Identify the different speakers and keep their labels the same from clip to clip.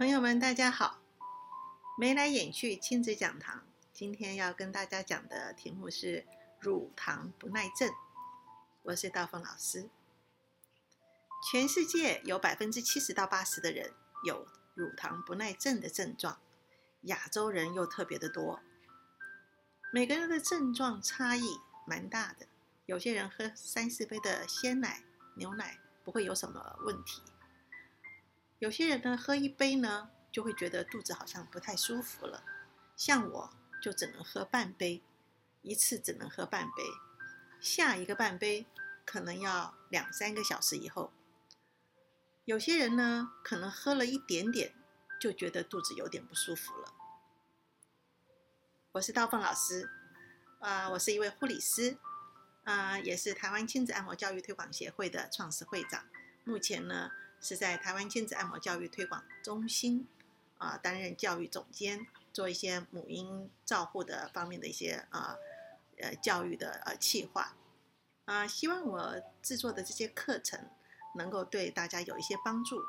Speaker 1: 朋友们，大家好！眉来眼去亲子讲堂，今天要跟大家讲的题目是乳糖不耐症。我是道凤老师。全世界有百分之七十到八十的人有乳糖不耐症的症状，亚洲人又特别的多。每个人的症状差异蛮大的，有些人喝三四杯的鲜奶、牛奶不会有什么问题。有些人呢，喝一杯呢，就会觉得肚子好像不太舒服了。像我就只能喝半杯，一次只能喝半杯，下一个半杯可能要两三个小时以后。有些人呢，可能喝了一点点，就觉得肚子有点不舒服了。我是道凤老师，啊，我是一位护理师，啊，也是台湾亲子按摩教育推广协会的创始会长。目前呢。是在台湾亲子按摩教育推广中心啊担任教育总监，做一些母婴照护的方面的一些啊呃教育的呃企划啊，希望我制作的这些课程能够对大家有一些帮助。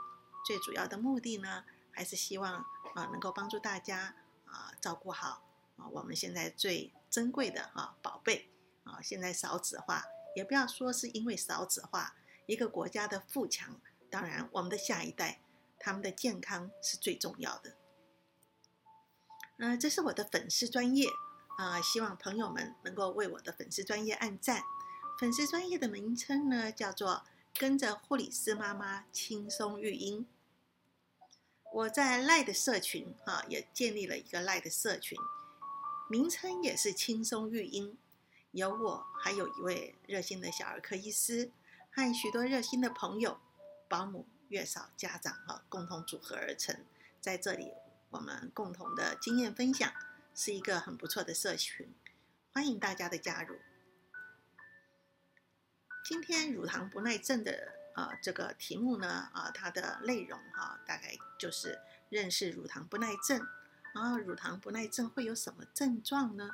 Speaker 1: 最主要的目的呢，还是希望啊能够帮助大家啊照顾好啊我们现在最珍贵的啊宝贝啊。现在少子化，也不要说是因为少子化，一个国家的富强。当然，我们的下一代，他们的健康是最重要的。呃，这是我的粉丝专业啊，希望朋友们能够为我的粉丝专业按赞。粉丝专业的名称呢，叫做“跟着护理师妈妈轻松育婴”。我在赖的社群啊，也建立了一个赖的社群，名称也是“轻松育婴”。有我，还有一位热心的小儿科医师，和许多热心的朋友。保姆、月嫂、家长哈，共同组合而成。在这里，我们共同的经验分享，是一个很不错的社群，欢迎大家的加入。今天乳糖不耐症的呃这个题目呢啊，它的内容哈，大概就是认识乳糖不耐症。啊，乳糖不耐症会有什么症状呢？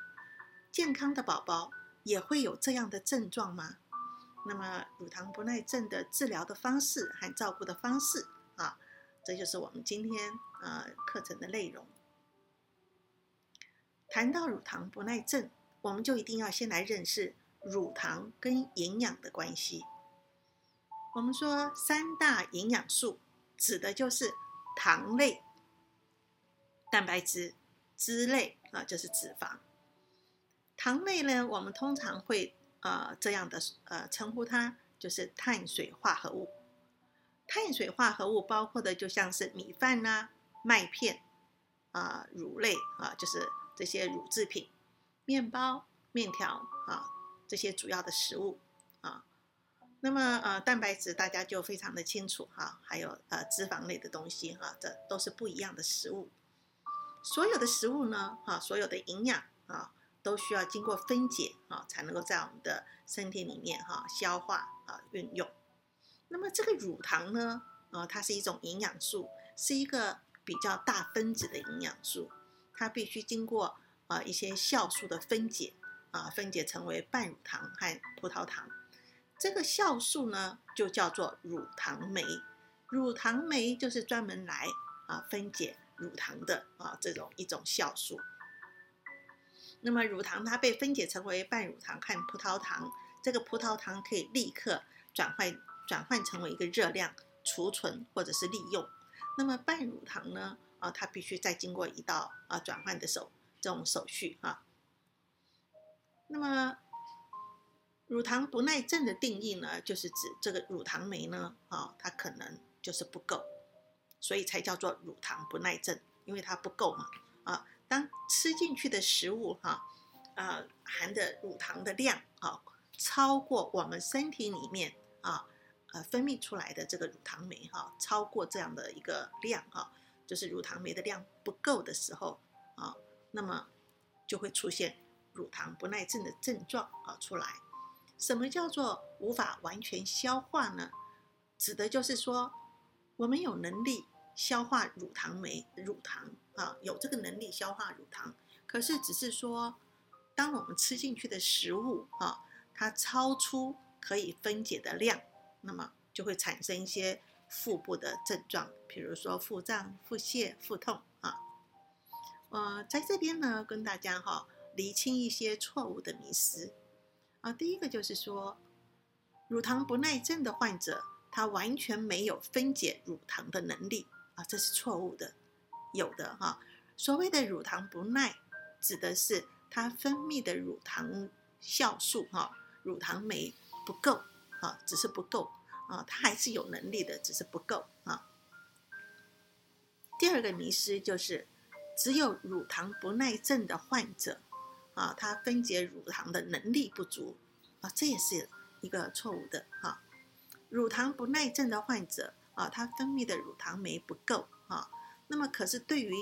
Speaker 1: 健康的宝宝也会有这样的症状吗？那么，乳糖不耐症的治疗的方式和照顾的方式啊，这就是我们今天呃课程的内容。谈到乳糖不耐症，我们就一定要先来认识乳糖跟营养的关系。我们说三大营养素，指的就是糖类、蛋白质、脂类啊，就是脂肪。糖类呢，我们通常会。呃，这样的呃称呼它就是碳水化合物。碳水化合物包括的就像是米饭呐、麦片啊、乳类啊，就是这些乳制品、面包、面条啊这些主要的食物啊。那么呃，蛋白质大家就非常的清楚哈，还有呃脂肪类的东西哈，这都是不一样的食物。所有的食物呢，哈，所有的营养啊。都需要经过分解啊，才能够在我们的身体里面哈消化啊运用。那么这个乳糖呢，啊，它是一种营养素，是一个比较大分子的营养素，它必须经过啊一些酵素的分解啊，分解成为半乳糖和葡萄糖。这个酵素呢，就叫做乳糖酶。乳糖酶就是专门来啊分解乳糖的啊这种一种酵素。那么乳糖它被分解成为半乳糖和葡萄糖，这个葡萄糖可以立刻转换转换成为一个热量储存或者是利用。那么半乳糖呢？啊，它必须再经过一道啊转换的手这种手续哈。那么乳糖不耐症的定义呢，就是指这个乳糖酶呢啊，它可能就是不够，所以才叫做乳糖不耐症，因为它不够嘛啊。当吃进去的食物哈，呃，含的乳糖的量啊，超过我们身体里面啊，呃，分泌出来的这个乳糖酶哈，超过这样的一个量哈，就是乳糖酶的量不够的时候啊，那么就会出现乳糖不耐症的症状啊出来。什么叫做无法完全消化呢？指的就是说，我们有能力消化乳糖酶乳糖。啊，有这个能力消化乳糖，可是只是说，当我们吃进去的食物啊，它超出可以分解的量，那么就会产生一些腹部的症状，比如说腹胀、腹泻、腹痛啊。呃，在这边呢，跟大家哈厘清一些错误的迷思啊。第一个就是说，乳糖不耐症的患者，他完全没有分解乳糖的能力啊，这是错误的。有的哈，所谓的乳糖不耐，指的是它分泌的乳糖酵素哈，乳糖酶不够啊，只是不够啊，它还是有能力的，只是不够啊。第二个迷失就是，只有乳糖不耐症的患者啊，他分解乳糖的能力不足啊，这也是一个错误的哈。乳糖不耐症的患者啊，他分泌的乳糖酶不够啊。那么，可是对于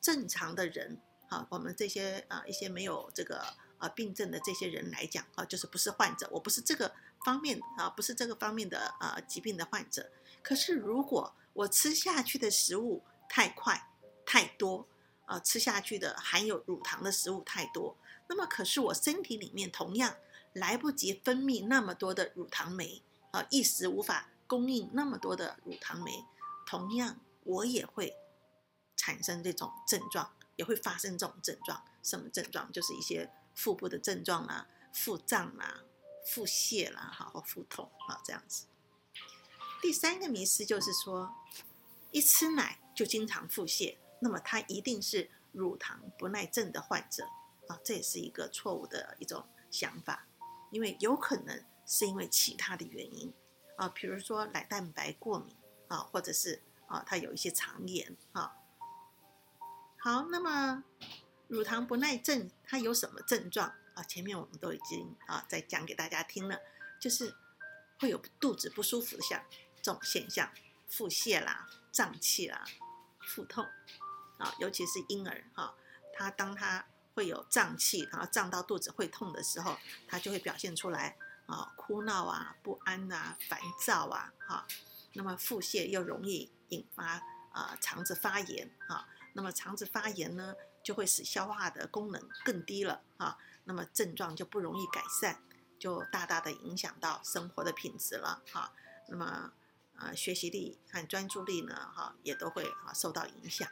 Speaker 1: 正常的人，啊，我们这些啊一些没有这个啊病症的这些人来讲，啊，就是不是患者，我不是这个方面啊，不是这个方面的啊疾病的患者。可是如果我吃下去的食物太快、太多，啊，吃下去的含有乳糖的食物太多，那么可是我身体里面同样来不及分泌那么多的乳糖酶，啊，一时无法供应那么多的乳糖酶，同样我也会。产生这种症状，也会发生这种症状。什么症状？就是一些腹部的症状啦，腹胀啦，腹泻啦，哈，或腹痛啊，这样子。第三个迷思就是说，一吃奶就经常腹泻，那么他一定是乳糖不耐症的患者啊，这也是一个错误的一种想法，因为有可能是因为其他的原因啊，比如说奶蛋白过敏啊，或者是啊，他有一些肠炎啊。好，那么乳糖不耐症它有什么症状啊？前面我们都已经啊在讲给大家听了，就是会有肚子不舒服的像这种现象，腹泻啦、胀气啦、腹痛啊，尤其是婴儿哈，他当他会有胀气，然后胀到肚子会痛的时候，他就会表现出来啊，哭闹啊、不安啊、烦躁啊，哈，那么腹泻又容易引发啊肠子发炎啊。那么肠子发炎呢，就会使消化的功能更低了啊，那么症状就不容易改善，就大大的影响到生活的品质了哈。那么呃，学习力和专注力呢，哈，也都会啊受到影响。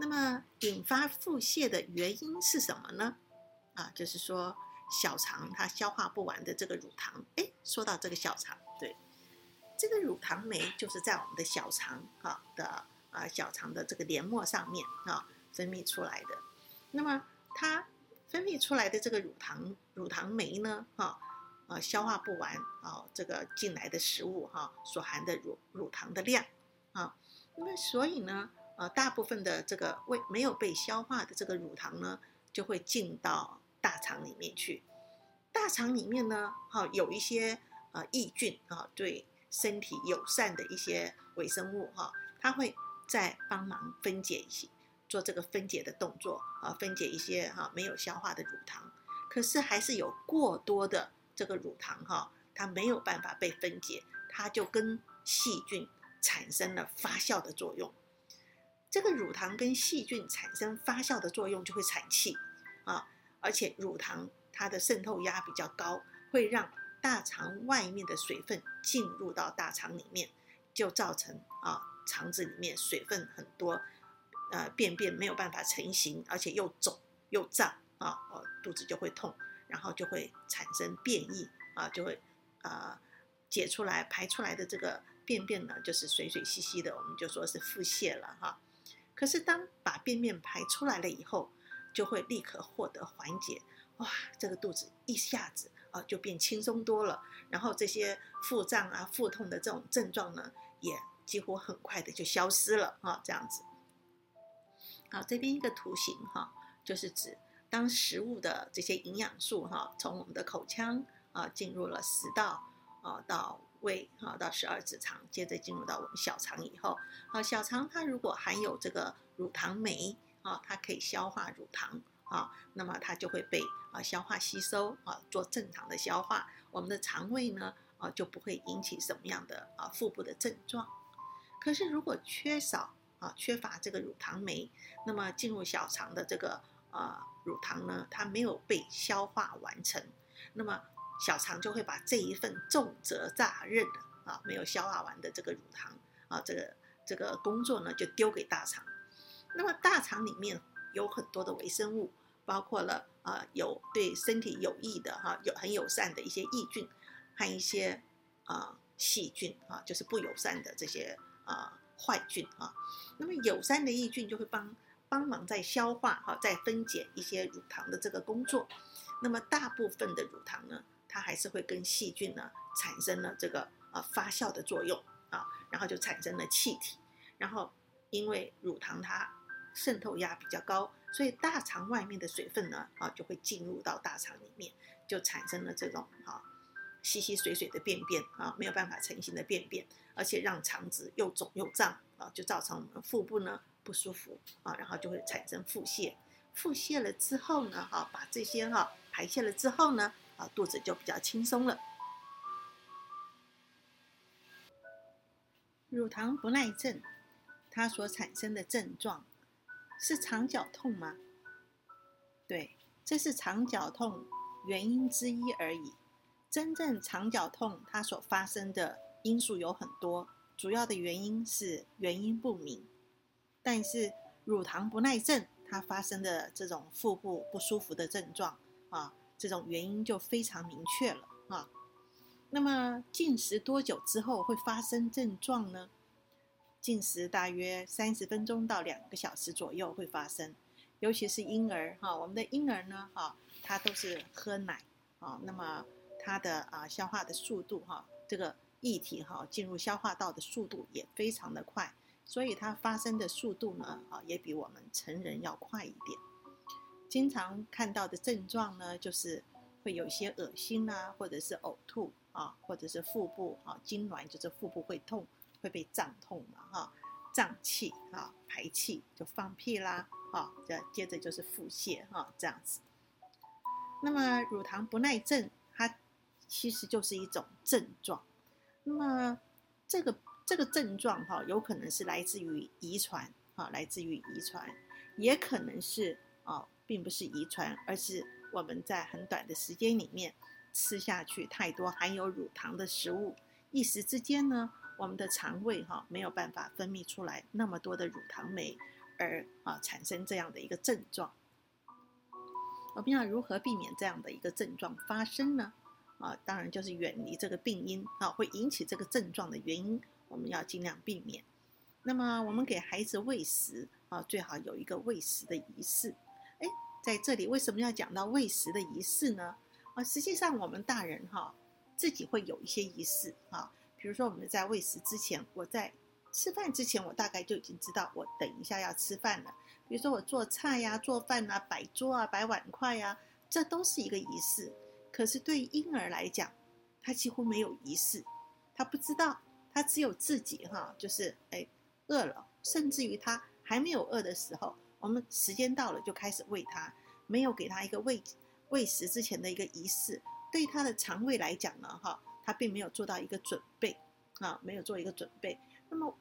Speaker 1: 那么引发腹泻的原因是什么呢？啊，就是说小肠它消化不完的这个乳糖。哎，说到这个小肠，对，这个乳糖酶就是在我们的小肠哈的。啊，小肠的这个黏膜上面啊分泌出来的，那么它分泌出来的这个乳糖乳糖酶呢，哈，呃，消化不完啊，这个进来的食物哈所含的乳乳糖的量啊，那么所以呢，呃，大部分的这个未没有被消化的这个乳糖呢，就会进到大肠里面去，大肠里面呢，哈，有一些呃益菌啊，对身体友善的一些微生物哈，它会。再帮忙分解一些，做这个分解的动作啊，分解一些哈没有消化的乳糖，可是还是有过多的这个乳糖哈，它没有办法被分解，它就跟细菌产生了发酵的作用。这个乳糖跟细菌产生发酵的作用，就会产气啊，而且乳糖它的渗透压比较高，会让大肠外面的水分进入到大肠里面，就造成啊。肠子里面水分很多，呃，便便没有办法成型，而且又肿又胀啊，哦，肚子就会痛，然后就会产生便意啊，就会呃解出来排出来的这个便便呢，就是水水稀稀的，我们就说是腹泻了哈。可是当把便便排出来了以后，就会立刻获得缓解，哇，这个肚子一下子啊就变轻松多了，然后这些腹胀啊、腹痛的这种症状呢也。几乎很快的就消失了啊，这样子。好，这边一个图形哈，就是指当食物的这些营养素哈，从我们的口腔啊进入了食道啊到胃啊到十二指肠，接着进入到我们小肠以后，啊小肠它如果含有这个乳糖酶啊，它可以消化乳糖啊，那么它就会被啊消化吸收啊做正常的消化，我们的肠胃呢啊就不会引起什么样的啊腹部的症状。可是，如果缺少啊，缺乏这个乳糖酶，那么进入小肠的这个啊乳糖呢，它没有被消化完成，那么小肠就会把这一份重责大任啊，没有消化完的这个乳糖啊，这个这个工作呢就丢给大肠。那么大肠里面有很多的微生物，包括了啊有对身体有益的哈，有很友善的一些益菌和一些啊细菌啊，就是不友善的这些啊坏菌啊。那么友善的益菌就会帮帮忙在消化哈，在分解一些乳糖的这个工作。那么大部分的乳糖呢，它还是会跟细菌呢产生了这个呃发酵的作用啊，然后就产生了气体，然后因为乳糖它渗透压比较高，所以大肠外面的水分呢啊就会进入到大肠里面，就产生了这种啊稀稀水水的便便啊没有办法成型的便便，而且让肠子又肿又胀啊，就造成我们腹部呢不舒服啊，然后就会产生腹泻。腹泻了之后呢，哈把这些哈排泄了之后呢，啊肚子就比较轻松了。乳糖不耐症，它所产生的症状。是肠绞痛吗？对，这是肠绞痛原因之一而已。真正肠绞痛它所发生的因素有很多，主要的原因是原因不明。但是乳糖不耐症它发生的这种腹部不舒服的症状啊，这种原因就非常明确了啊。那么进食多久之后会发生症状呢？进食大约三十分钟到两个小时左右会发生，尤其是婴儿哈，我们的婴儿呢哈，他都是喝奶啊，那么他的啊消化的速度哈，这个液体哈进入消化道的速度也非常的快，所以它发生的速度呢啊也比我们成人要快一点。经常看到的症状呢，就是会有一些恶心啊，或者是呕吐啊，或者是腹部啊痉挛，就是腹部会痛。会被胀痛嘛？哈，胀气哈，排气就放屁啦，啊，这接着就是腹泻哈，这样子。那么乳糖不耐症，它其实就是一种症状。那么这个这个症状哈，有可能是来自于遗传啊，来自于遗传，也可能是啊，并不是遗传，而是我们在很短的时间里面吃下去太多含有乳糖的食物，一时之间呢。我们的肠胃哈没有办法分泌出来那么多的乳糖酶，而啊产生这样的一个症状。我们要如何避免这样的一个症状发生呢？啊，当然就是远离这个病因啊，会引起这个症状的原因，我们要尽量避免。那么我们给孩子喂食啊，最好有一个喂食的仪式。哎，在这里为什么要讲到喂食的仪式呢？啊，实际上我们大人哈自己会有一些仪式啊。比如说，我们在喂食之前，我在吃饭之前，我大概就已经知道我等一下要吃饭了。比如说，我做菜呀、做饭啊、摆桌啊、摆碗筷呀，这都是一个仪式。可是对婴儿来讲，他几乎没有仪式，他不知道，他只有自己哈，就是哎饿了，甚至于他还没有饿的时候，我们时间到了就开始喂他，没有给他一个喂喂食之前的一个仪式，对他的肠胃来讲呢，哈。他并没有做到一个准备，啊，没有做一个准备。那么，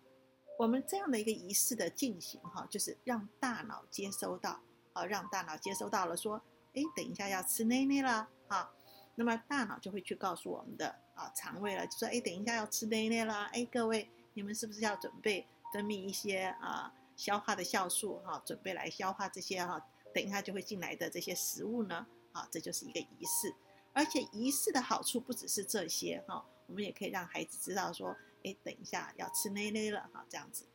Speaker 1: 我们这样的一个仪式的进行，哈，就是让大脑接收到，啊，让大脑接收到了，说，哎，等一下要吃奶奶了，啊，那么大脑就会去告诉我们的啊肠胃了，就说，哎，等一下要吃奶奶了，哎，各位，你们是不是要准备分泌一些啊消化的酵素，哈，准备来消化这些哈，等一下就会进来的这些食物呢？啊，这就是一个仪式。而且仪式的好处不只是这些哈，我们也可以让孩子知道说，哎，等一下要吃奶奶了哈，这样子。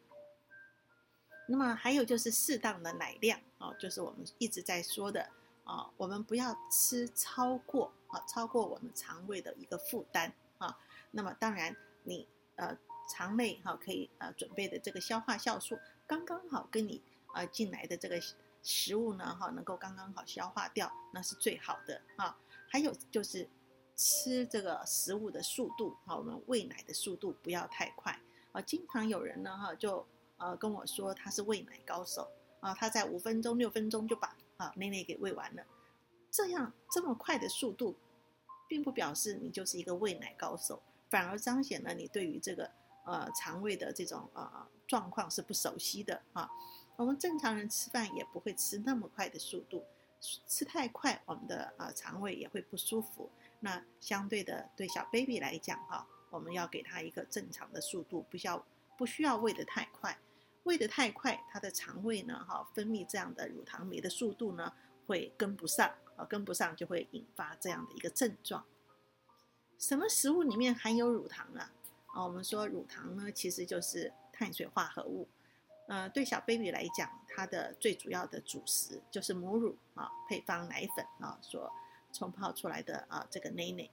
Speaker 1: 那么还有就是适当的奶量哦，就是我们一直在说的啊，我们不要吃超过啊，超过我们肠胃的一个负担啊。那么当然你呃肠内哈可以呃准备的这个消化酵素刚刚好跟你呃进来的这个食物呢哈能够刚刚好消化掉，那是最好的啊。还有就是吃这个食物的速度啊，我们喂奶的速度不要太快啊。经常有人呢哈就呃跟我说他是喂奶高手啊，他在五分钟六分钟就把啊奶奶给喂完了。这样这么快的速度，并不表示你就是一个喂奶高手，反而彰显了你对于这个呃肠胃的这种呃状况是不熟悉的啊。我们正常人吃饭也不会吃那么快的速度。吃太快，我们的啊肠胃也会不舒服。那相对的，对小 baby 来讲哈，我们要给他一个正常的速度，不需要不需要喂得太快，喂得太快，他的肠胃呢，哈，分泌这样的乳糖酶的速度呢会跟不上，啊，跟不上就会引发这样的一个症状。什么食物里面含有乳糖啊？啊，我们说乳糖呢，其实就是碳水化合物。呃，对小 baby 来讲，它的最主要的主食就是母乳啊，配方奶粉啊所冲泡出来的啊这个奶奶。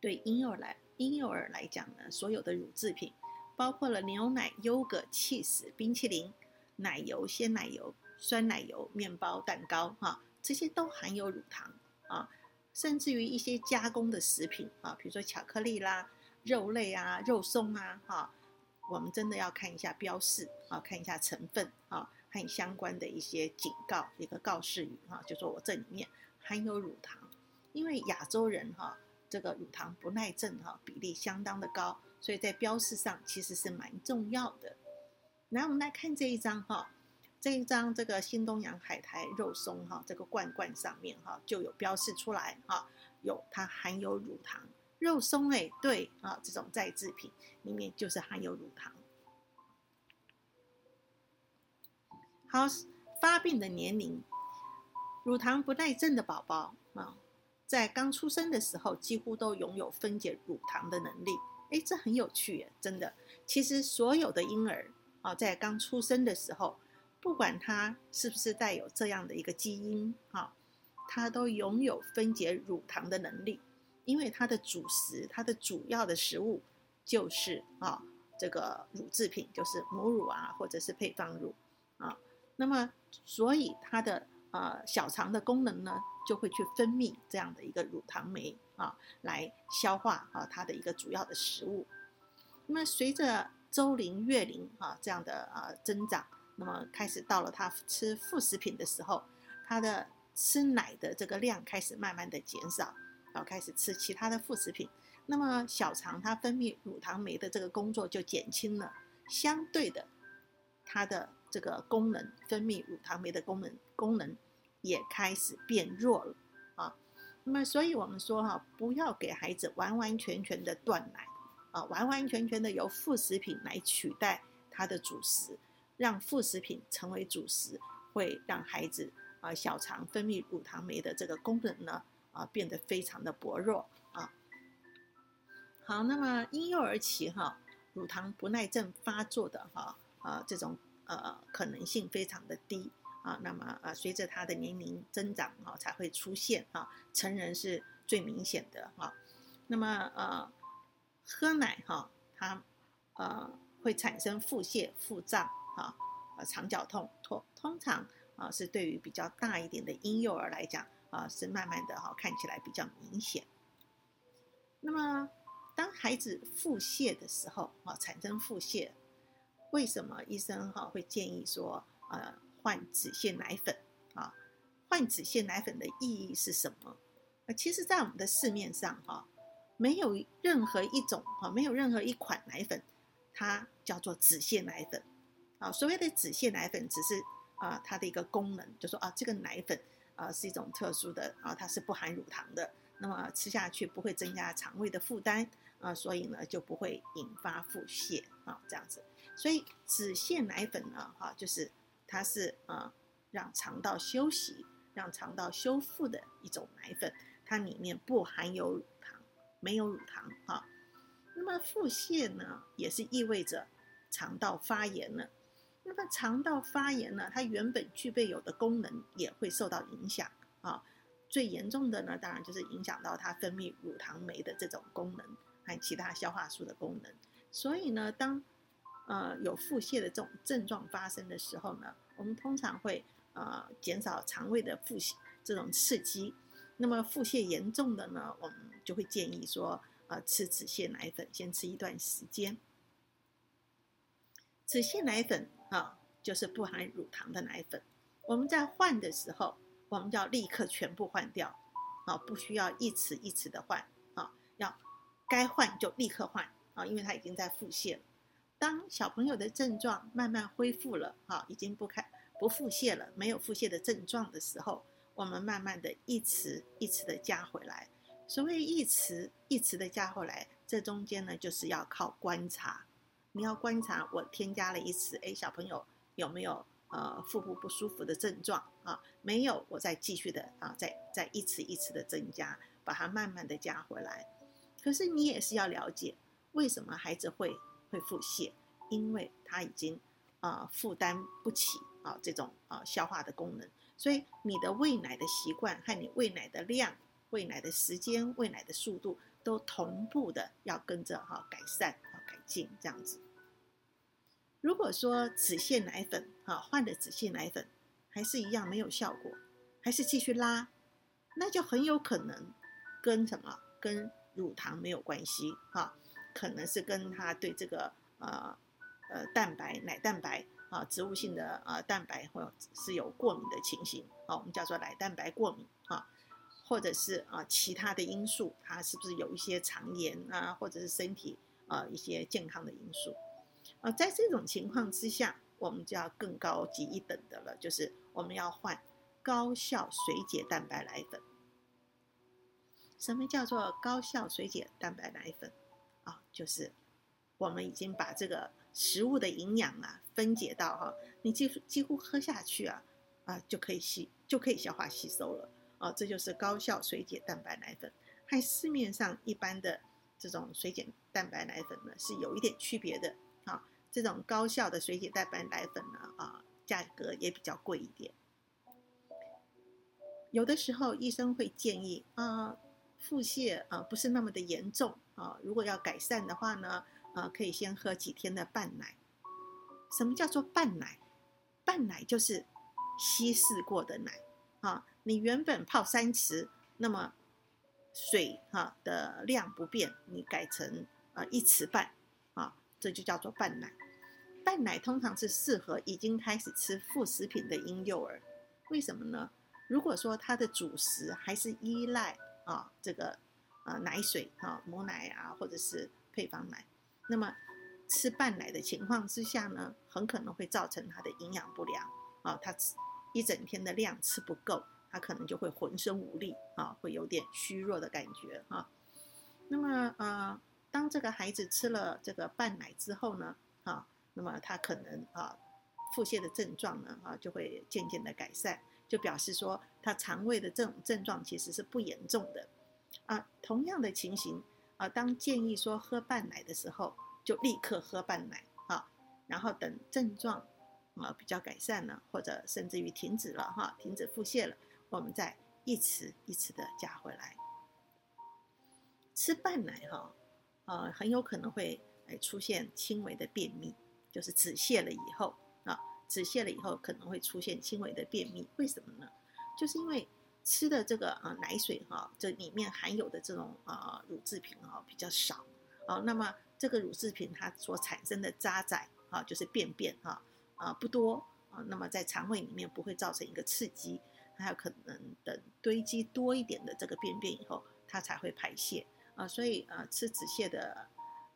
Speaker 1: 对婴幼儿来婴幼儿来讲呢，所有的乳制品，包括了牛奶、优格、cheese、冰淇淋、奶油、鲜奶油、酸奶油、面包、蛋糕哈，这些都含有乳糖啊，甚至于一些加工的食品啊，比如说巧克力啦、肉类啊、肉松啊哈。我们真的要看一下标示啊，看一下成分啊，和相关的一些警告，一个告示语啊，就说我这里面含有乳糖，因为亚洲人哈，这个乳糖不耐症哈比例相当的高，所以在标示上其实是蛮重要的。来，我们来看这一张哈，这一张这个新东阳海苔肉松哈，这个罐罐上面哈就有标示出来哈，有它含有乳糖。肉松哎，对啊，这种再制品里面就是含有乳糖。好，发病的年龄，乳糖不耐症的宝宝啊，在刚出生的时候几乎都拥有分解乳糖的能力。哎，这很有趣耶，真的。其实所有的婴儿啊，在刚出生的时候，不管他是不是带有这样的一个基因啊，他都拥有分解乳糖的能力。因为它的主食，它的主要的食物就是啊，这个乳制品，就是母乳啊，或者是配方乳啊。那么，所以它的呃小肠的功能呢，就会去分泌这样的一个乳糖酶啊，来消化啊它的一个主要的食物。那么，随着周龄、月龄啊这样的呃增长，那么开始到了他吃副食品的时候，他的吃奶的这个量开始慢慢的减少。然后开始吃其他的副食品，那么小肠它分泌乳糖酶的这个工作就减轻了，相对的，它的这个功能分泌乳糖酶的功能功能也开始变弱了啊。那么所以我们说哈，不要给孩子完完全全的断奶啊，完完全全的由副食品来取代它的主食，让副食品成为主食，会让孩子啊小肠分泌乳糖酶的这个功能呢。啊，变得非常的薄弱啊。好，那么婴幼儿期哈，乳糖不耐症发作的哈啊，这种呃可能性非常的低啊。那么啊，随着他的年龄增长哈，才会出现啊。成人是最明显的哈。那么呃，喝奶哈，它呃会产生腹泻、腹胀啊，呃肠绞痛，通通常啊是对于比较大一点的婴幼儿来讲。啊，是慢慢的哈，看起来比较明显。那么，当孩子腹泻的时候啊，产生腹泻，为什么医生哈会建议说，呃，换止泻奶粉啊？换止泻奶粉的意义是什么？啊，其实，在我们的市面上哈，没有任何一种哈，没有任何一款奶粉，它叫做止泻奶粉啊。所谓的止泻奶粉，只是啊，它的一个功能，就说啊，这个奶粉。啊，是一种特殊的啊，它是不含乳糖的，那么吃下去不会增加肠胃的负担啊，所以呢就不会引发腹泻啊，这样子。所以止泻奶粉呢，哈，就是它是啊让肠道休息、让肠道修复的一种奶粉，它里面不含有乳糖，没有乳糖哈。那么腹泻呢，也是意味着肠道发炎了。那么肠道发炎呢，它原本具备有的功能也会受到影响啊。最严重的呢，当然就是影响到它分泌乳糖酶的这种功能还有其他消化素的功能。所以呢，当呃有腹泻的这种症状发生的时候呢，我们通常会呃减少肠胃的腹泻这种刺激。那么腹泻严重的呢，我们就会建议说呃吃止泻奶粉，先吃一段时间。止泻奶粉。啊，就是不含乳糖的奶粉。我们在换的时候，我们要立刻全部换掉，啊，不需要一匙一匙的换，啊，要该换就立刻换，啊，因为它已经在腹泻了。当小朋友的症状慢慢恢复了，啊，已经不开不腹泻了，没有腹泻的症状的时候，我们慢慢的一匙一匙的加回来。所谓一匙一匙的加回来，这中间呢就是要靠观察，你要观察我添加了一次，哎，小朋友有没有呃腹部不舒服的症状啊？没有，我再继续的啊，再再一次一次的增加，把它慢慢的加回来。可是你也是要了解，为什么孩子会会腹泻？因为他已经啊负担不起啊这种啊消化的功能，所以你的喂奶的习惯和你喂奶的量、喂奶的时间、喂奶的速度都同步的要跟着哈改善这样子。如果说止泻奶粉啊换了止泻奶粉还是一样没有效果，还是继续拉，那就很有可能跟什么跟乳糖没有关系哈，可能是跟他对这个呃。呃，蛋白奶蛋白啊，植物性的呃蛋白或是有过敏的情形啊，我们叫做奶蛋白过敏啊，或者是啊其他的因素，它是不是有一些肠炎啊，或者是身体啊一些健康的因素啊，在这种情况之下，我们就要更高级一等的了，就是我们要换高效水解蛋白奶粉。什么叫做高效水解蛋白奶粉啊？就是我们已经把这个。食物的营养啊，分解到哈，你几乎几乎喝下去啊，啊就可以吸，就可以消化吸收了啊，这就是高效水解蛋白奶粉，和市面上一般的这种水解蛋白奶粉呢是有一点区别的啊。这种高效的水解蛋白奶粉呢啊，价格也比较贵一点。有的时候医生会建议啊，腹泻啊不是那么的严重啊，如果要改善的话呢。啊，可以先喝几天的半奶。什么叫做半奶？半奶就是稀释过的奶啊。你原本泡三匙，那么水哈的量不变，你改成呃一匙半啊，这就叫做半奶。半奶通常是适合已经开始吃副食品的婴幼儿。为什么呢？如果说他的主食还是依赖啊这个呃奶水啊母奶啊或者是配方奶。那么，吃半奶的情况之下呢，很可能会造成他的营养不良啊，他吃一整天的量吃不够，他可能就会浑身无力啊，会有点虚弱的感觉啊。那么呃，当这个孩子吃了这个半奶之后呢，啊，那么他可能啊，腹泻的症状呢啊，就会渐渐的改善，就表示说他肠胃的这种症状其实是不严重的啊。同样的情形。啊，当建议说喝半奶的时候，就立刻喝半奶啊，然后等症状啊比较改善了，或者甚至于停止了哈，停止腹泻了，我们再一匙一匙的加回来。吃半奶哈，呃，很有可能会哎出现轻微的便秘，就是止泻了以后啊，止泻了以后可能会出现轻微的便秘，为什么呢？就是因为。吃的这个啊奶水哈，这里面含有的这种啊乳制品哈比较少啊，那么这个乳制品它所产生的渣滓啊，就是便便哈啊不多啊，那么在肠胃里面不会造成一个刺激，还有可能等堆积多一点的这个便便以后，它才会排泄啊，所以呃吃止泻的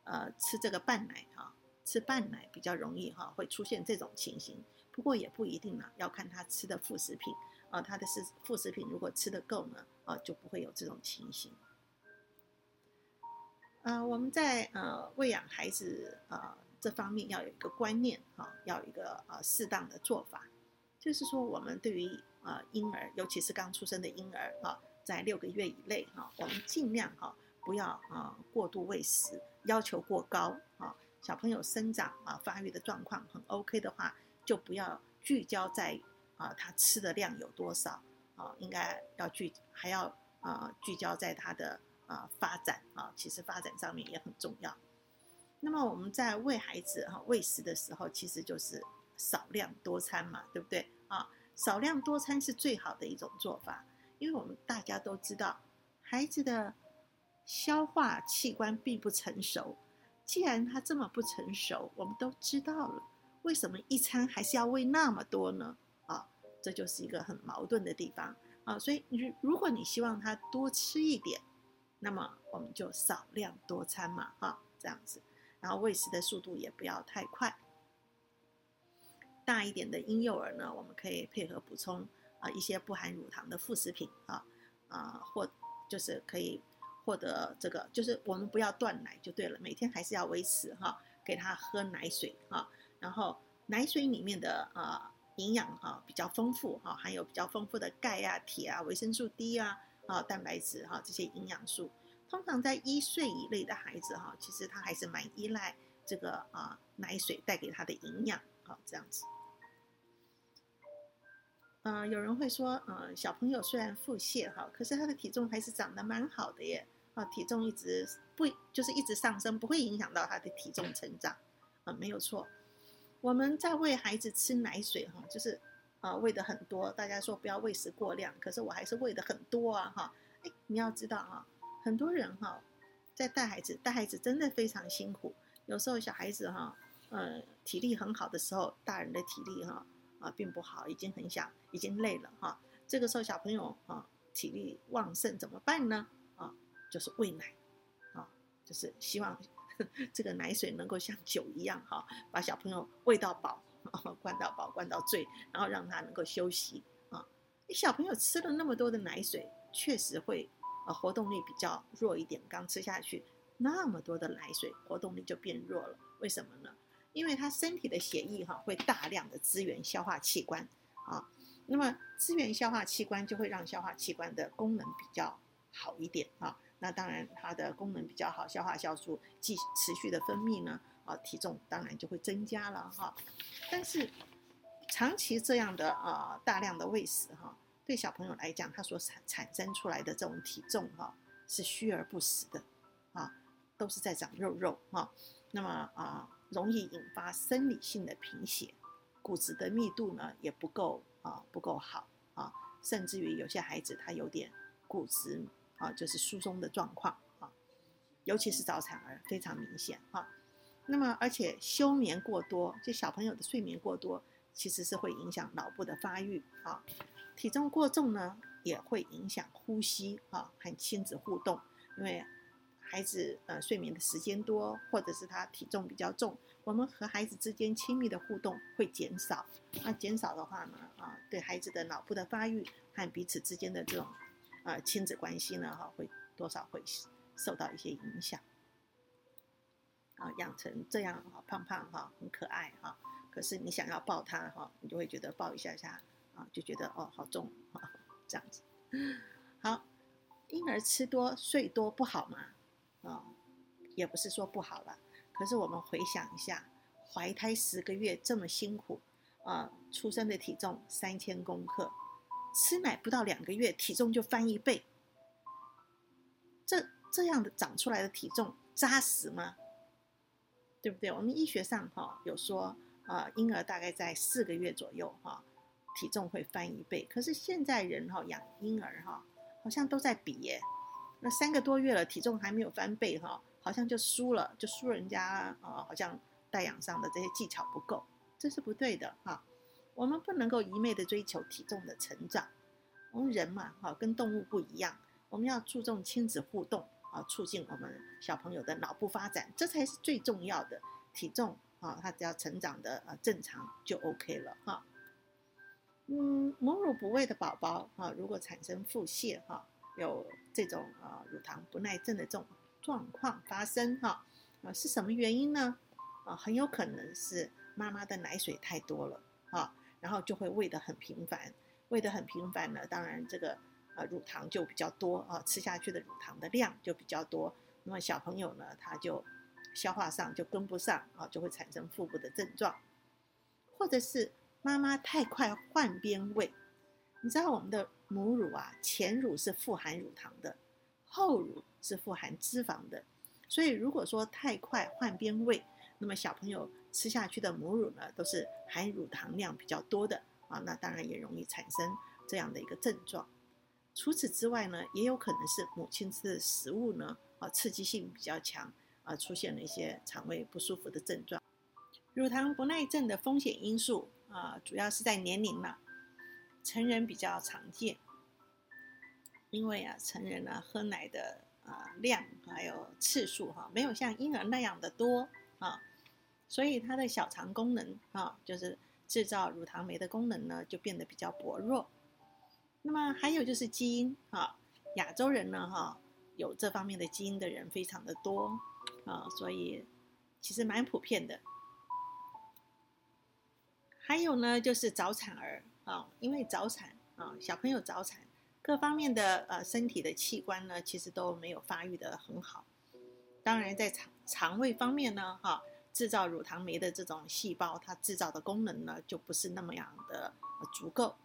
Speaker 1: 呃吃这个半奶哈，吃半奶比较容易哈会出现这种情形，不过也不一定呢，要看他吃的副食品。啊，他的是副食品，如果吃的够呢，啊，就不会有这种情形。呃，我们在呃喂养孩子啊这方面要有一个观念哈，要有一个呃适当的做法，就是说我们对于呃婴儿，尤其是刚出生的婴儿啊，在六个月以内哈，我们尽量哈不要啊过度喂食，要求过高啊。小朋友生长啊发育的状况很 OK 的话，就不要聚焦在。啊，他吃的量有多少？啊，应该要聚，还要啊聚焦在他的啊发展啊，其实发展上面也很重要。那么我们在喂孩子哈喂食的时候，其实就是少量多餐嘛，对不对？少量多餐是最好的一种做法，因为我们大家都知道，孩子的消化器官并不成熟。既然他这么不成熟，我们都知道了，为什么一餐还是要喂那么多呢？啊这就是一个很矛盾的地方啊，所以如如果你希望他多吃一点，那么我们就少量多餐嘛，哈，这样子，然后喂食的速度也不要太快。大一点的婴幼儿呢，我们可以配合补充啊一些不含乳糖的副食品啊啊，或就是可以获得这个，就是我们不要断奶就对了，每天还是要维持哈，给他喝奶水哈，然后奶水里面的啊营养哈比较丰富哈，含有比较丰富的钙啊、铁啊、维生素 D 啊、啊蛋白质哈这些营养素。通常在一岁以内的孩子哈，其实他还是蛮依赖这个啊奶水带给他的营养啊这样子。嗯，有人会说，嗯，小朋友虽然腹泻哈，可是他的体重还是长得蛮好的耶，啊，体重一直不就是一直上升，不会影响到他的体重成长，啊，没有错。我们在喂孩子吃奶水哈，就是啊喂的很多，大家说不要喂食过量，可是我还是喂的很多啊哈。哎，你要知道哈，很多人哈在带孩子，带孩子真的非常辛苦，有时候小孩子哈，呃，体力很好的时候，大人的体力哈。啊，并不好，已经很想，已经累了哈。这个时候小朋友啊，体力旺盛怎么办呢？啊，就是喂奶，啊，就是希望 这个奶水能够像酒一样哈，把小朋友喂到饱，灌到饱，灌到醉，然后让他能够休息啊。小朋友吃了那么多的奶水，确实会啊活动力比较弱一点。刚吃下去那么多的奶水，活动力就变弱了。为什么呢？因为他身体的血液哈会大量的支援消化器官啊，那么支援消化器官就会让消化器官的功能比较好一点啊。那当然它的功能比较好，消化酵素继持续的分泌呢啊，体重当然就会增加了哈。但是长期这样的啊大量的喂食哈，对小朋友来讲，他所产产生出来的这种体重哈是虚而不实的啊，都是在长肉肉哈。那么啊。容易引发生理性的贫血，骨质的密度呢也不够啊，不够好啊，甚至于有些孩子他有点骨质啊，就是疏松的状况啊，尤其是早产儿非常明显啊。那么而且休眠过多，就小朋友的睡眠过多，其实是会影响脑部的发育啊。体重过重呢，也会影响呼吸啊和亲子互动，因为。孩子呃睡眠的时间多，或者是他体重比较重，我们和孩子之间亲密的互动会减少。那减少的话呢，啊，对孩子的脑部的发育和彼此之间的这种呃亲子关系呢，哈，会多少会受到一些影响。啊，养成这样哈胖胖哈很可爱哈，可是你想要抱他哈，你就会觉得抱一下下啊，就觉得哦好重啊这样子。好，婴儿吃多睡多不好吗？啊，也不是说不好了，可是我们回想一下，怀胎十个月这么辛苦，啊，出生的体重三千公克，吃奶不到两个月，体重就翻一倍，这这样的长出来的体重扎实吗？对不对？我们医学上哈有说，啊，婴儿大概在四个月左右哈，体重会翻一倍，可是现在人哈养婴儿哈，好像都在比耶。那三个多月了，体重还没有翻倍哈，好像就输了，就输人家啊，好像带养上的这些技巧不够，这是不对的哈。我们不能够一昧的追求体重的成长，我们人嘛哈，跟动物不一样，我们要注重亲子互动啊，促进我们小朋友的脑部发展，这才是最重要的。体重啊，他只要成长的啊正常就 OK 了哈。嗯，母乳不喂的宝宝啊，如果产生腹泻哈。有这种啊乳糖不耐症的这种状况发生哈。啊是什么原因呢？啊很有可能是妈妈的奶水太多了啊，然后就会喂得很频繁，喂得很频繁呢，当然这个啊乳糖就比较多啊，吃下去的乳糖的量就比较多，那么小朋友呢他就消化上就跟不上啊，就会产生腹部的症状，或者是妈妈太快换边喂，你知道我们的。母乳啊，前乳是富含乳糖的，后乳是富含脂肪的，所以如果说太快换边喂，那么小朋友吃下去的母乳呢，都是含乳糖量比较多的啊，那当然也容易产生这样的一个症状。除此之外呢，也有可能是母亲吃的食物呢，啊，刺激性比较强啊，出现了一些肠胃不舒服的症状。乳糖不耐症的风险因素啊，主要是在年龄了。成人比较常见，因为啊，成人呢喝奶的啊量还有次数哈，没有像婴儿那样的多啊，所以他的小肠功能啊，就是制造乳糖酶的功能呢，就变得比较薄弱。那么还有就是基因啊，亚洲人呢哈，有这方面的基因的人非常的多啊，所以其实蛮普遍的。还有呢，就是早产儿啊，因为早产啊，小朋友早产，各方面的呃身体的器官呢，其实都没有发育的很好。当然，在肠肠胃方面呢，哈，制造乳糖酶的这种细胞，它制造的功能呢，就不是那么样的足够，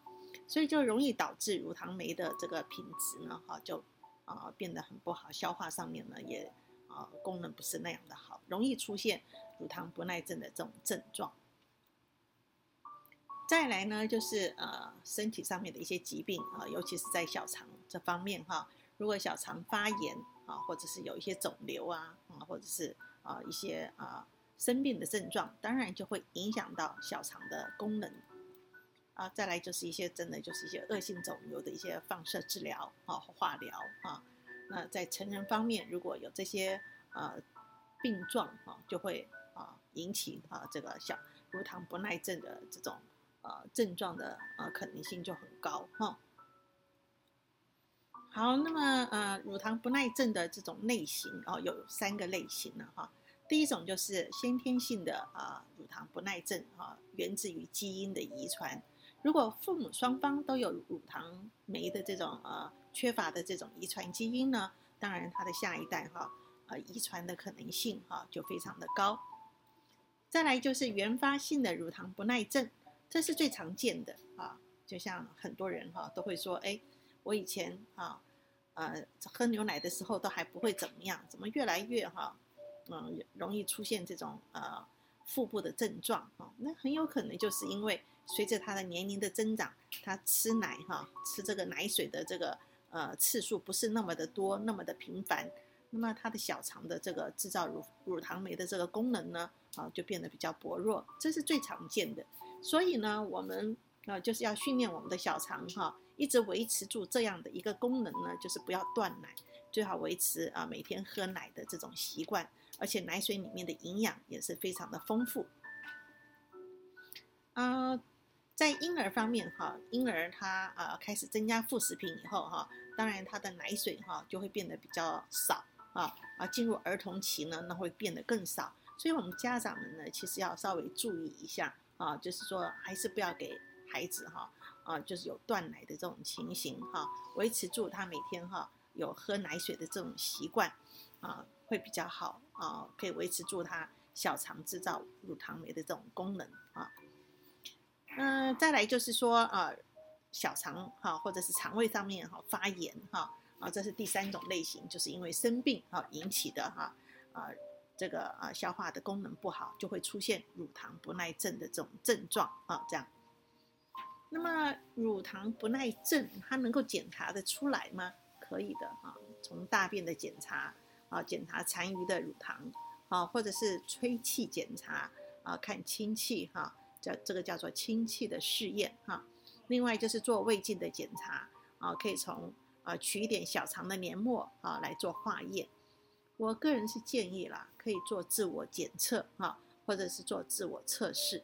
Speaker 1: 所以就容易导致乳糖酶的这个品质呢，哈，就啊变得很不好，消化上面呢也啊功能不是那样的好，容易出现乳糖不耐症的这种症状。再来呢，就是呃身体上面的一些疾病啊，尤其是在小肠这方面哈。如果小肠发炎啊，或者是有一些肿瘤啊，啊，或者是啊一些啊生病的症状，当然就会影响到小肠的功能啊。再来就是一些真的就是一些恶性肿瘤的一些放射治疗啊、化疗啊。那在成人方面，如果有这些呃病状啊，就会啊引起啊这个小乳糖不耐症的这种。呃，症状的呃可能性就很高哈。好，那么呃，乳糖不耐症的这种类型哦，有三个类型了哈。第一种就是先天性的啊乳糖不耐症哈，源自于基因的遗传。如果父母双方都有乳糖酶的这种呃缺乏的这种遗传基因呢，当然他的下一代哈呃遗传的可能性哈就非常的高。再来就是原发性的乳糖不耐症。这是最常见的啊，就像很多人哈都会说，哎，我以前啊，呃，喝牛奶的时候都还不会怎么样，怎么越来越哈，嗯，容易出现这种呃腹部的症状啊？那很有可能就是因为随着他的年龄的增长，他吃奶哈，吃这个奶水的这个呃次数不是那么的多，那么的频繁，那么他的小肠的这个制造乳乳糖酶的这个功能呢，啊，就变得比较薄弱，这是最常见的。所以呢，我们呃就是要训练我们的小肠哈，一直维持住这样的一个功能呢，就是不要断奶，最好维持啊每天喝奶的这种习惯，而且奶水里面的营养也是非常的丰富。啊，在婴儿方面哈，婴儿他呃开始增加副食品以后哈，当然他的奶水哈就会变得比较少啊啊，进入儿童期呢，那会变得更少，所以我们家长们呢，其实要稍微注意一下。啊，就是说，还是不要给孩子哈，啊，就是有断奶的这种情形哈，维持住他每天哈有喝奶水的这种习惯，啊，会比较好啊，可以维持住他小肠制造乳糖酶的这种功能啊。嗯，再来就是说，啊，小肠哈或者是肠胃上面哈发炎哈，啊，这是第三种类型，就是因为生病哈引起的哈，啊。这个啊，消化的功能不好，就会出现乳糖不耐症的这种症状啊，这样。那么乳糖不耐症它能够检查的出来吗？可以的啊，从大便的检查啊，检查残余的乳糖啊，或者是吹气检查啊，看氢气哈，叫这个叫做氢气的试验哈。另外就是做胃镜的检查啊，可以从啊取一点小肠的黏膜啊来做化验。我个人是建议啦，可以做自我检测哈，或者是做自我测试。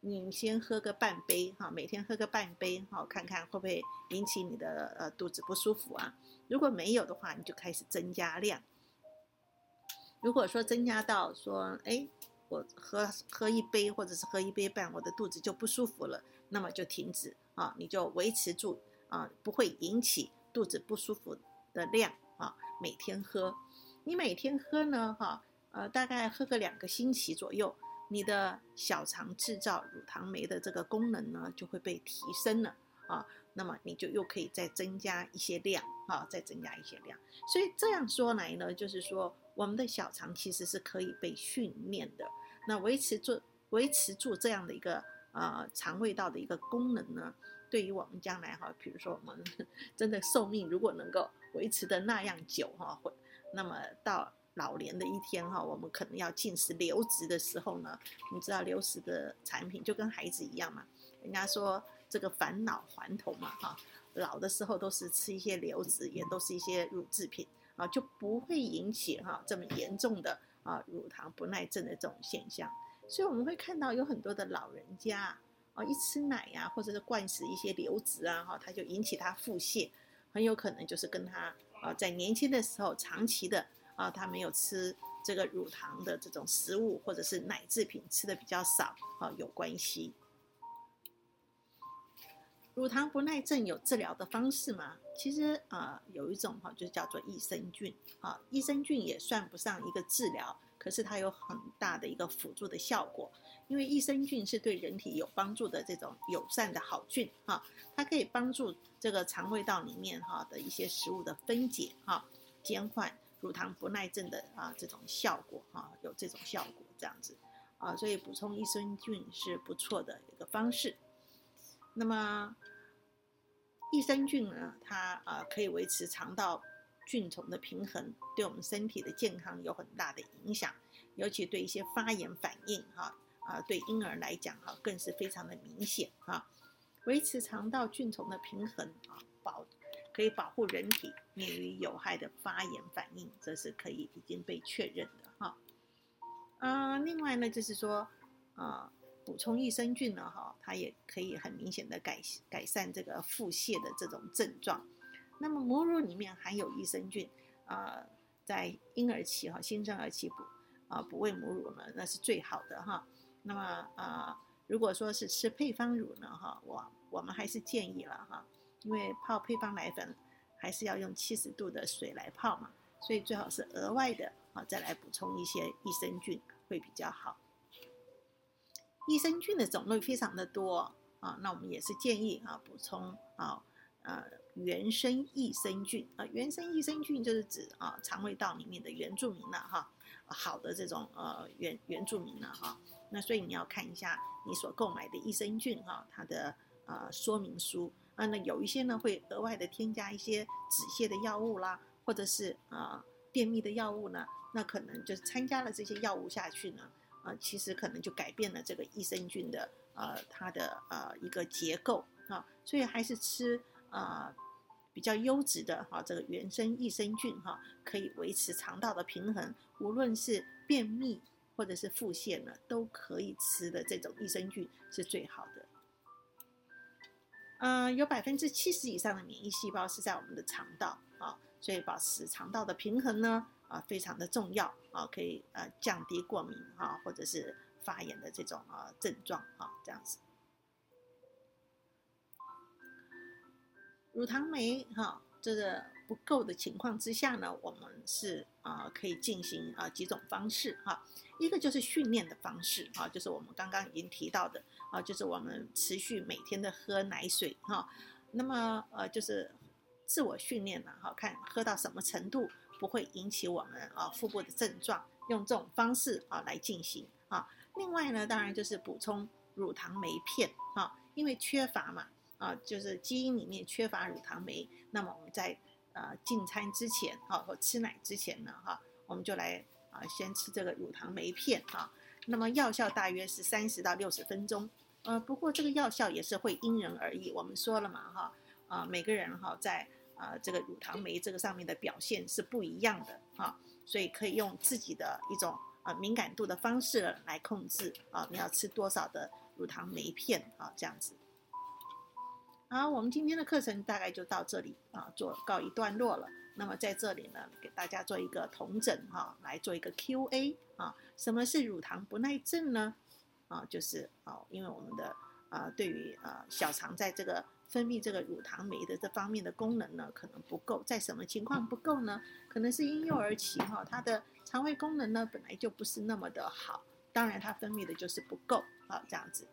Speaker 1: 你先喝个半杯哈，每天喝个半杯哈，看看会不会引起你的呃肚子不舒服啊？如果没有的话，你就开始增加量。如果说增加到说，哎，我喝喝一杯或者是喝一杯半，我的肚子就不舒服了，那么就停止啊，你就维持住啊，不会引起肚子不舒服的量啊，每天喝。你每天喝呢，哈，呃，大概喝个两个星期左右，你的小肠制造乳糖酶的这个功能呢，就会被提升了啊。那么你就又可以再增加一些量啊，再增加一些量。所以这样说来呢，就是说我们的小肠其实是可以被训练的。那维持住维持住这样的一个呃肠胃道的一个功能呢，对于我们将来哈，比如说我们 真的寿命如果能够维持的那样久哈，会。那么到老年的一天哈，我们可能要进食流质的时候呢，你知道流食的产品就跟孩子一样嘛，人家说这个返老还童嘛哈，老的时候都是吃一些流质，也都是一些乳制品啊，就不会引起哈这么严重的啊乳糖不耐症的这种现象。所以我们会看到有很多的老人家啊，一吃奶呀，或者是灌食一些流质啊哈，他就引起他腹泻。很有可能就是跟他啊，在年轻的时候长期的啊，他没有吃这个乳糖的这种食物或者是奶制品吃的比较少啊，有关系。乳糖不耐症有治疗的方式吗？其实啊，有一种哈，就叫做益生菌啊，益生菌也算不上一个治疗，可是它有很大的一个辅助的效果。因为益生菌是对人体有帮助的这种友善的好菌哈，它可以帮助这个肠胃道里面哈的一些食物的分解哈，减缓乳糖不耐症的啊这种效果哈，有这种效果这样子啊，所以补充益生菌是不错的一个方式。那么益生菌呢，它啊可以维持肠道菌虫的平衡，对我们身体的健康有很大的影响，尤其对一些发炎反应哈啊，对婴儿来讲哈更是非常的明显哈。维持肠道菌虫的平衡啊，保可以保护人体免于有害的发炎反应，这是可以已经被确认的哈。嗯，另外呢就是说啊。补充益生菌呢，哈，它也可以很明显的改改善这个腹泻的这种症状。那么母乳里面含有益生菌，啊，在婴儿期哈，新生儿期补啊补喂母乳呢，那是最好的哈。那么啊，如果说是吃配方乳呢，哈，我我们还是建议了哈，因为泡配方奶粉还是要用七十度的水来泡嘛，所以最好是额外的啊再来补充一些益生菌会比较好。益生菌的种类非常的多啊，那我们也是建议啊补充啊呃原生益生菌啊，原生益生菌就是指啊肠胃道里面的原住民了哈，好的这种呃原原住民了哈，那所以你要看一下你所购买的益生菌哈，它的呃说明书啊，那有一些呢会额外的添加一些止泻的药物啦，或者是啊便秘的药物呢，那可能就是参加了这些药物下去呢。啊，其实可能就改变了这个益生菌的呃它的呃一个结构啊，所以还是吃啊比较优质的哈这个原生益生菌哈，可以维持肠道的平衡，无论是便秘或者是腹泻呢，都可以吃的这种益生菌是最好的。嗯，有百分之七十以上的免疫细胞是在我们的肠道啊，所以保持肠道的平衡呢。啊，非常的重要啊，可以呃降低过敏啊，或者是发炎的这种啊症状啊，这样子。乳糖酶哈，这个不够的情况之下呢，我们是啊可以进行啊几种方式哈，一个就是训练的方式哈，就是我们刚刚已经提到的啊，就是我们持续每天的喝奶水哈，那么呃就是自我训练了哈，看喝到什么程度。不会引起我们啊腹部的症状，用这种方式啊来进行啊。另外呢，当然就是补充乳糖酶片啊，因为缺乏嘛啊，就是基因里面缺乏乳糖酶，那么我们在呃进餐之前啊或吃奶之前呢哈，我们就来啊先吃这个乳糖酶片啊。那么药效大约是三十到六十分钟，呃，不过这个药效也是会因人而异。我们说了嘛哈啊，每个人哈在。啊，这个乳糖酶这个上面的表现是不一样的啊，所以可以用自己的一种啊敏感度的方式来控制啊，你要吃多少的乳糖酶片啊，这样子。好，我们今天的课程大概就到这里啊，做告一段落了。那么在这里呢，给大家做一个同诊哈，来做一个 Q&A 啊，什么是乳糖不耐症呢？啊，就是啊，因为我们的啊，对于啊小肠在这个分泌这个乳糖酶的这方面的功能呢，可能不够。在什么情况不够呢？可能是婴幼儿期哈，它的肠胃功能呢本来就不是那么的好，当然它分泌的就是不够啊，这样子。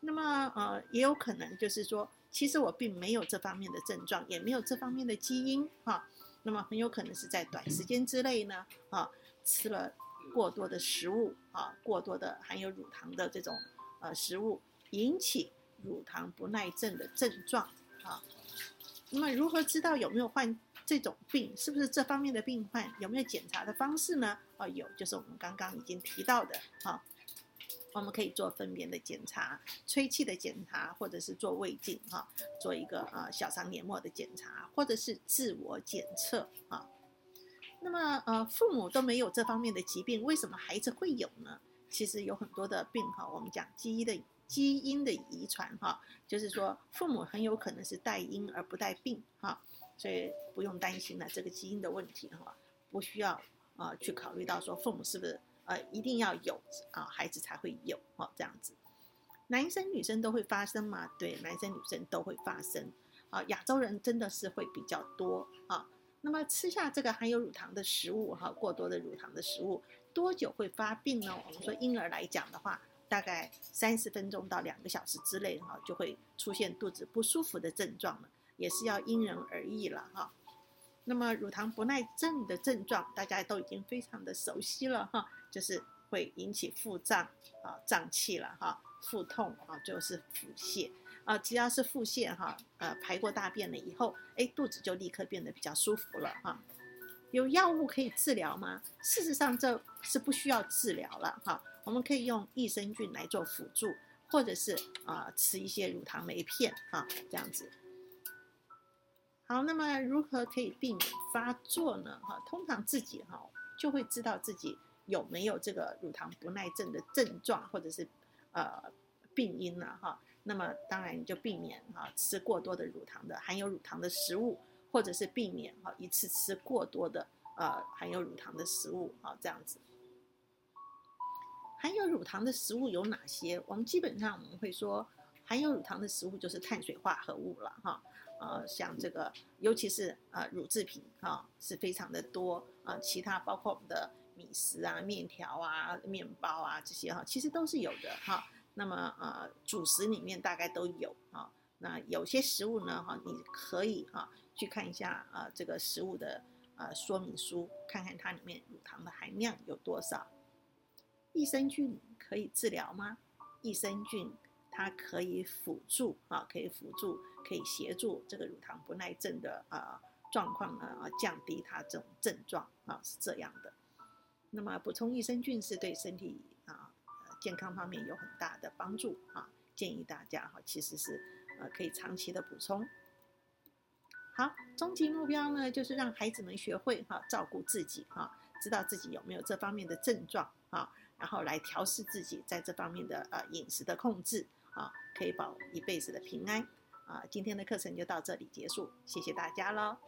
Speaker 1: 那么呃，也有可能就是说，其实我并没有这方面的症状，也没有这方面的基因哈。那么很有可能是在短时间之内呢啊，吃了过多的食物啊，过多的含有乳糖的这种呃食物引起。乳糖不耐症的症状啊，那么如何知道有没有患这种病？是不是这方面的病患？有没有检查的方式呢？啊，有，就是我们刚刚已经提到的啊，我们可以做粪便的检查、吹气的检查，或者是做胃镜哈，做一个呃小肠黏膜的检查，或者是自我检测啊。那么呃，父母都没有这方面的疾病，为什么孩子会有呢？其实有很多的病哈，我们讲基因的。基因的遗传哈，就是说父母很有可能是带因而不带病哈，所以不用担心了这个基因的问题哈，不需要啊去考虑到说父母是不是呃一定要有啊孩子才会有哦这样子。男生女生都会发生吗？对，男生女生都会发生啊。亚洲人真的是会比较多啊。那么吃下这个含有乳糖的食物哈，过多的乳糖的食物多久会发病呢？我们说婴儿来讲的话，大概三十分钟到两个小时之内哈，就会出现肚子不舒服的症状了，也是要因人而异了哈。那么乳糖不耐症的症状，大家都已经非常的熟悉了哈，就是会引起腹胀啊、胀气了哈。腹痛啊，就是腹泻啊，只要是腹泻哈，呃，排过大便了以后，哎，肚子就立刻变得比较舒服了哈。有药物可以治疗吗？事实上，这是不需要治疗了哈。我们可以用益生菌来做辅助，或者是啊，吃一些乳糖酶片啊，这样子。好，那么如何可以避免发作呢？哈，通常自己哈就会知道自己有没有这个乳糖不耐症的症状，或者是。呃，病因了哈，那么当然你就避免哈吃过多的乳糖的含有乳糖的食物，或者是避免哈一次吃过多的呃含有乳糖的食物啊这样子。含有乳糖的食物有哪些？我们基本上我们会说，含有乳糖的食物就是碳水化合物了哈，呃像这个尤其是呃乳制品哈是非常的多啊，其他包括我们的。米食啊、面条啊、面包啊这些哈，其实都是有的哈。那么呃，主食里面大概都有啊。那有些食物呢哈，你可以哈去看一下啊这个食物的呃说明书，看看它里面乳糖的含量有多少。益生菌可以治疗吗？益生菌它可以辅助啊，可以辅助，可以协助这个乳糖不耐症的啊状况呢啊，降低它这种症状啊，是这样的。那么补充益生菌是对身体啊健康方面有很大的帮助啊，建议大家哈其实是呃可以长期的补充。好，终极目标呢就是让孩子们学会哈照顾自己哈，知道自己有没有这方面的症状啊，然后来调试自己在这方面的呃饮食的控制啊，可以保一辈子的平安啊。今天的课程就到这里结束，谢谢大家喽。